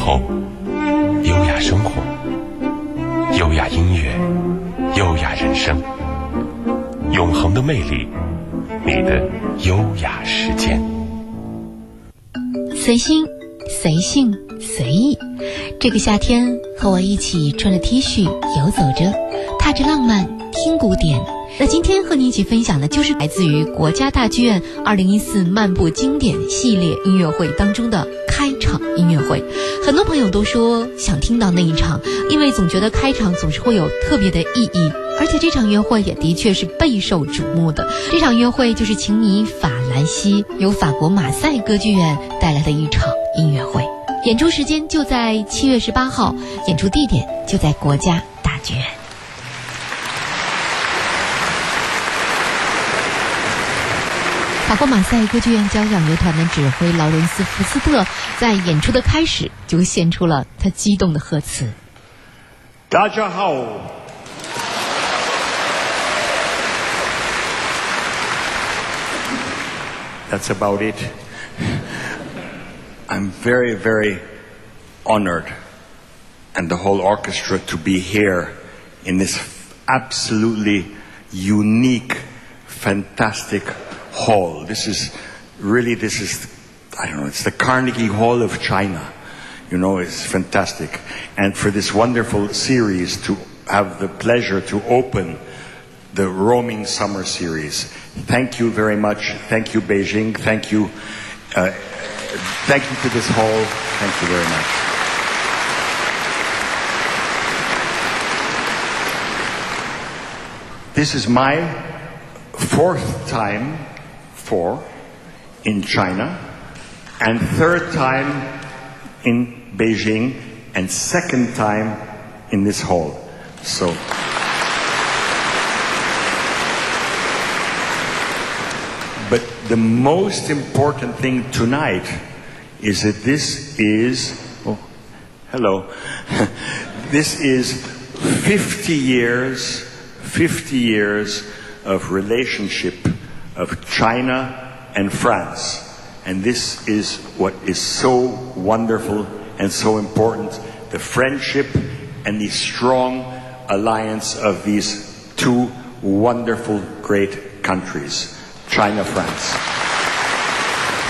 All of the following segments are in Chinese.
后，优雅生活，优雅音乐，优雅人生，永恒的魅力，你的优雅时间。随心，随性，随意。这个夏天，和我一起穿着 T 恤游走着，踏着浪漫，听古典。那今天和你一起分享的就是来自于国家大剧院二零一四漫步经典系列音乐会当中的开场音乐会。很多朋友都说想听到那一场，因为总觉得开场总是会有特别的意义，而且这场音乐会也的确是备受瞩目的。这场音乐会就是请你法兰西由法国马赛歌剧院带来的一场音乐会。演出时间就在七月十八号，演出地点就在国家大剧院。法国马赛歌剧院交响乐团的指挥劳伦斯·福斯特在演出的开始就献出了他激动的贺词。大家好，That's about it. I'm very, very honored, and the whole orchestra to be here in this absolutely unique, fantastic hall. This is really, this is, I don't know, it's the Carnegie Hall of China. You know, it's fantastic. And for this wonderful series to have the pleasure to open the Roaming Summer Series. Thank you very much. Thank you, Beijing. Thank you. Uh, thank you to this hall. Thank you very much. This is my fourth time four in China, and third time in Beijing, and second time in this hall. So. But the most important thing tonight is that this is, oh, hello, this is 50 years, 50 years of relationship of China and France. And this is what is so wonderful and so important the friendship and the strong alliance of these two wonderful, great countries China, France.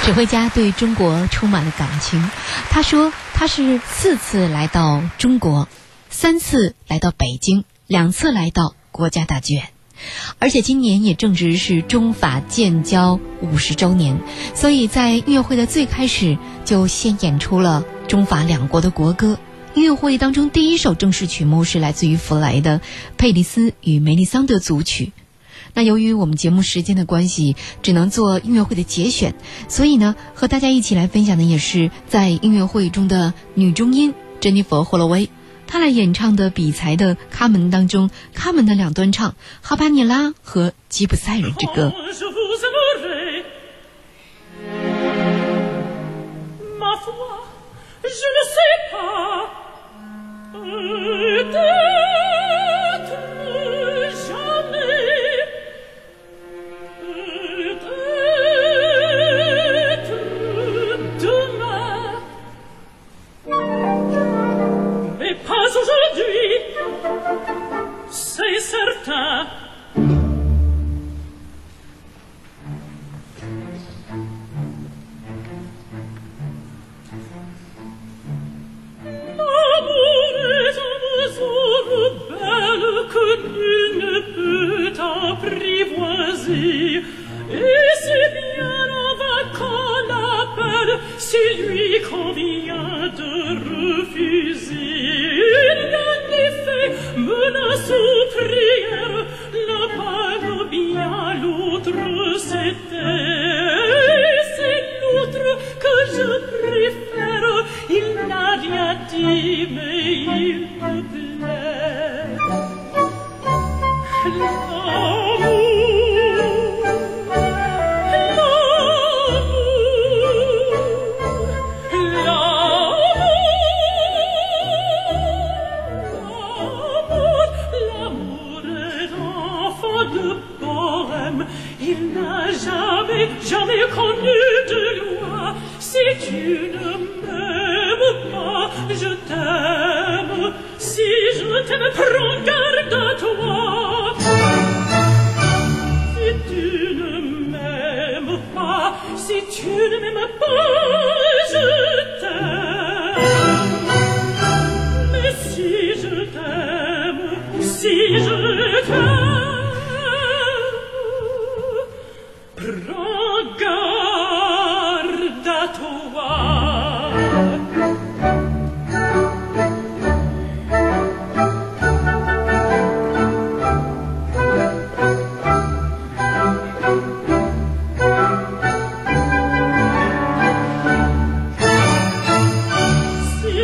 指挥家对中国充满了感情。他说，他是四次来到中国，三次来到北京，两次来到国家大剧院。 而且今年也正值是中法建交五十周年，所以在音乐会的最开始就先演出了中法两国的国歌。音乐会当中第一首正式曲目是来自于弗莱的《佩里斯与梅丽桑德》组曲。那由于我们节目时间的关系，只能做音乐会的节选，所以呢，和大家一起来分享的也是在音乐会中的女中音珍妮佛·霍洛威。他来演唱的比才的《卡门》当中，《卡门》的两段唱《哈巴尼拉》和《吉普赛人之歌》。jamais connu de loi. Si tu ne m'aimes pas, je t'aime. Si je t'aime, prends garde à toi. Si tu ne m'aimes pas, si tu ne m'aimes pas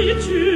一曲。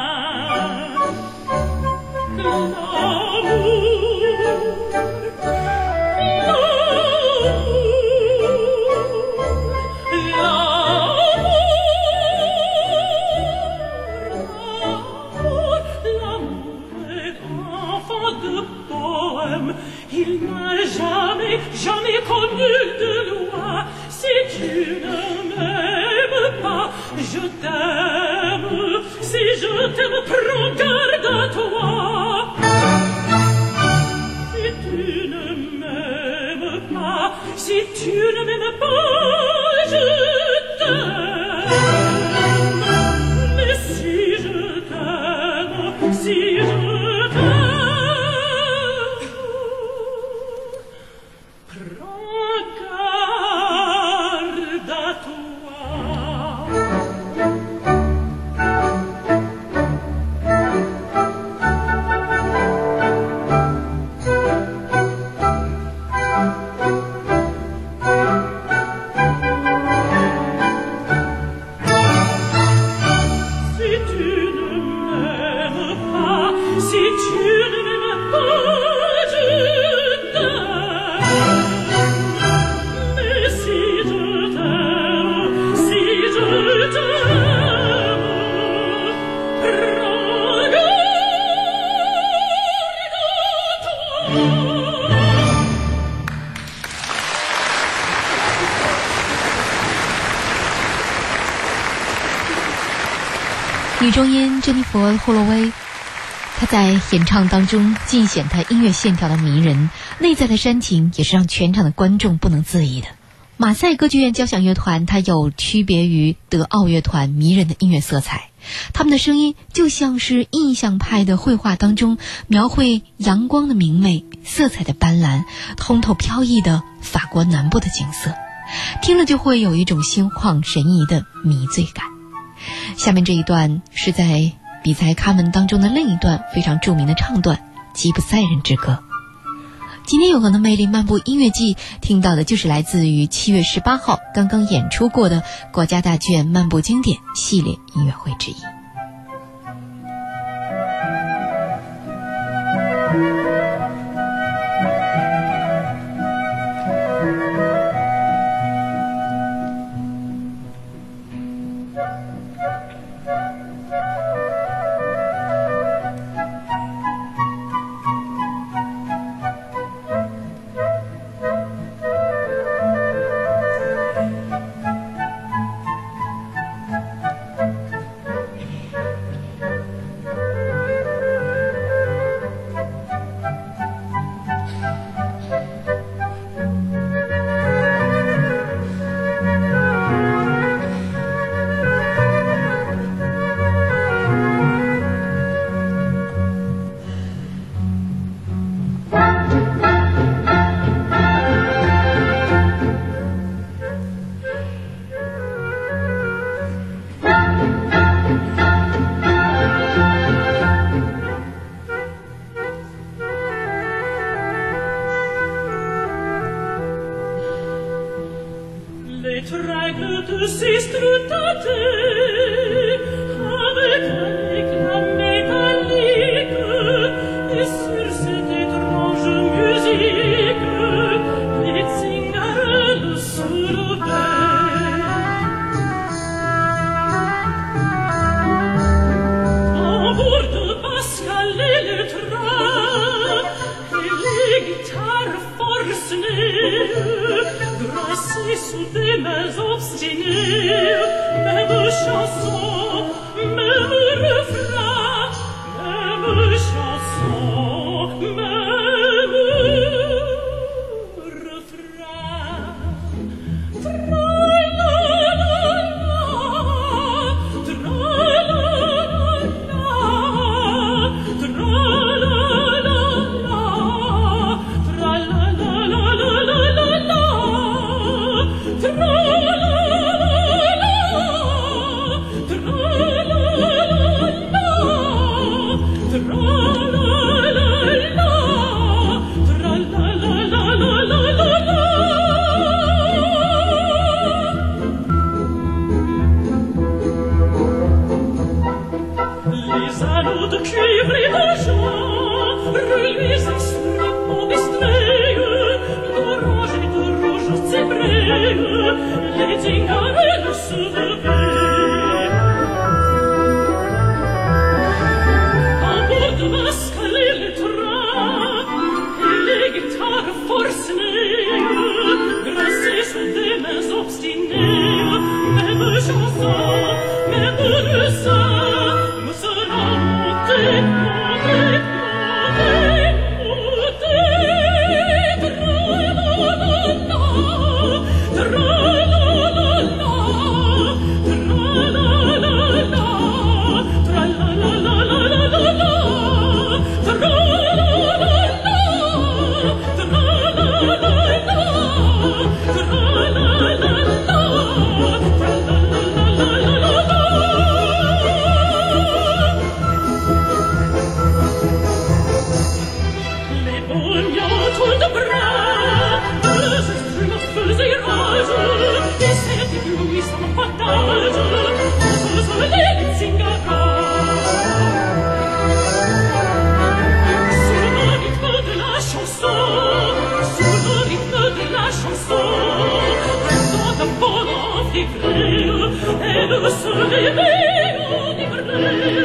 中音珍妮佛·霍洛威，她在演唱当中尽显她音乐线条的迷人，内在的煽情也是让全场的观众不能自已的。马赛歌剧院交响乐团，它有区别于德奥乐团迷人的音乐色彩，他们的声音就像是印象派的绘画当中描绘阳光的明媚、色彩的斑斓、通透飘逸的法国南部的景色，听了就会有一种心旷神怡的迷醉感。下面这一段是在比赛卡门当中的另一段非常著名的唱段《吉普赛人之歌》。今天永恒的魅力漫步音乐季，听到的就是来自于七月十八号刚刚演出过的国家大剧院漫步经典系列音乐会之一。sous tes mains obstinées, même chansons. Thank you.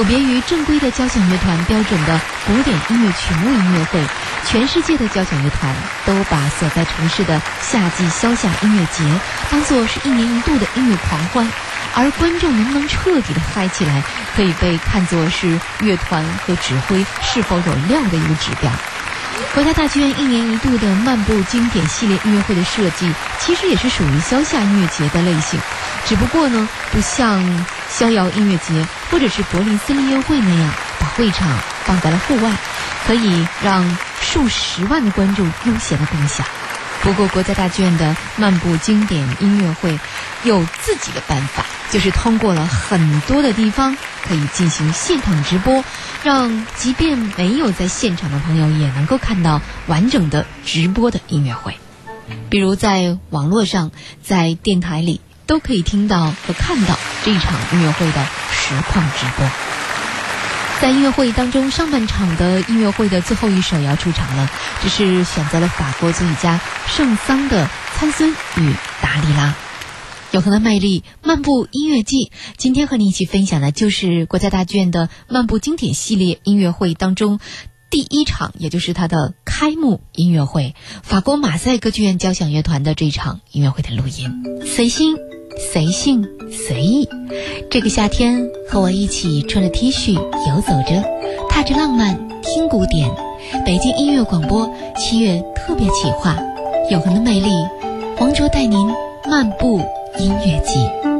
有别于正规的交响乐团标准的古典音乐曲目音乐会，全世界的交响乐团都把所在城市的夏季消夏音乐节当作是一年一度的音乐狂欢，而观众能不能彻底的嗨起来，可以被看作是乐团和指挥是否有料的一个指标。国家大剧院一年一度的漫步经典系列音乐会的设计，其实也是属于消夏音乐节的类型，只不过呢，不像。逍遥音乐节或者是柏林森林音乐会那样，把会场放在了户外，可以让数十万的观众悠闲的共享。不过，国家大剧院的漫步经典音乐会有自己的办法，就是通过了很多的地方可以进行现场直播，让即便没有在现场的朋友也能够看到完整的直播的音乐会。比如在网络上，在电台里。都可以听到和看到这一场音乐会的实况直播。在音乐会当中，上半场的音乐会的最后一首要出场了，这是选择了法国作曲家圣桑的《参孙与达利拉》。永恒的魅力漫步音乐季，今天和你一起分享的就是国家大剧院的漫步经典系列音乐会当中第一场，也就是它的开幕音乐会——法国马赛歌剧院交响乐团的这场音乐会的录音。随心、随性、随意，这个夏天和我一起穿着 T 恤游走着，踏着浪漫听古典。北京音乐广播七月特别企划《永恒的魅力》，王卓带您漫步。音乐季。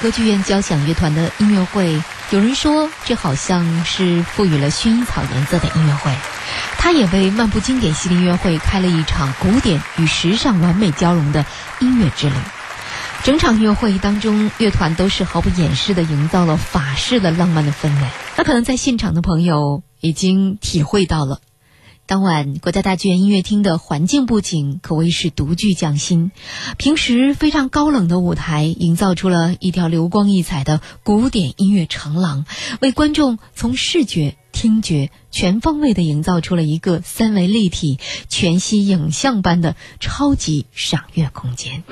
歌剧院交响乐团的音乐会，有人说这好像是赋予了薰衣草颜色的音乐会，它也为漫步经典系列音乐会开了一场古典与时尚完美交融的音乐之旅。整场音乐会当中，乐团都是毫不掩饰地营造了法式的浪漫的氛围。那可能在现场的朋友已经体会到了。当晚，国家大剧院音乐厅的环境布景可谓是独具匠心。平时非常高冷的舞台，营造出了一条流光溢彩的古典音乐长廊，为观众从视觉听觉，全方位的营造出了一个三维立体、全息影像般的超级赏月空间。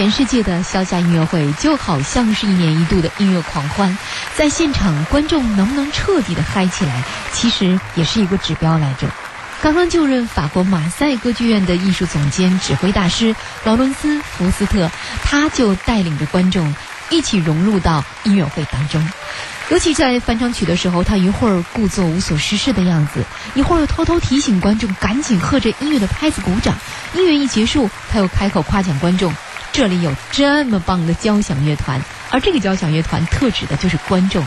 全世界的消夏音乐会就好像是一年一度的音乐狂欢，在现场观众能不能彻底的嗨起来，其实也是一个指标来着。刚刚就任法国马赛歌剧院的艺术总监、指挥大师劳伦斯·福斯特，他就带领着观众一起融入到音乐会当中。尤其在翻唱曲的时候，他一会儿故作无所事事的样子，一会儿又偷偷提醒观众赶紧和着音乐的拍子鼓掌。音乐一结束，他又开口夸奖观众：“这里有这么棒的交响乐团。”而这个交响乐团特指的就是观众。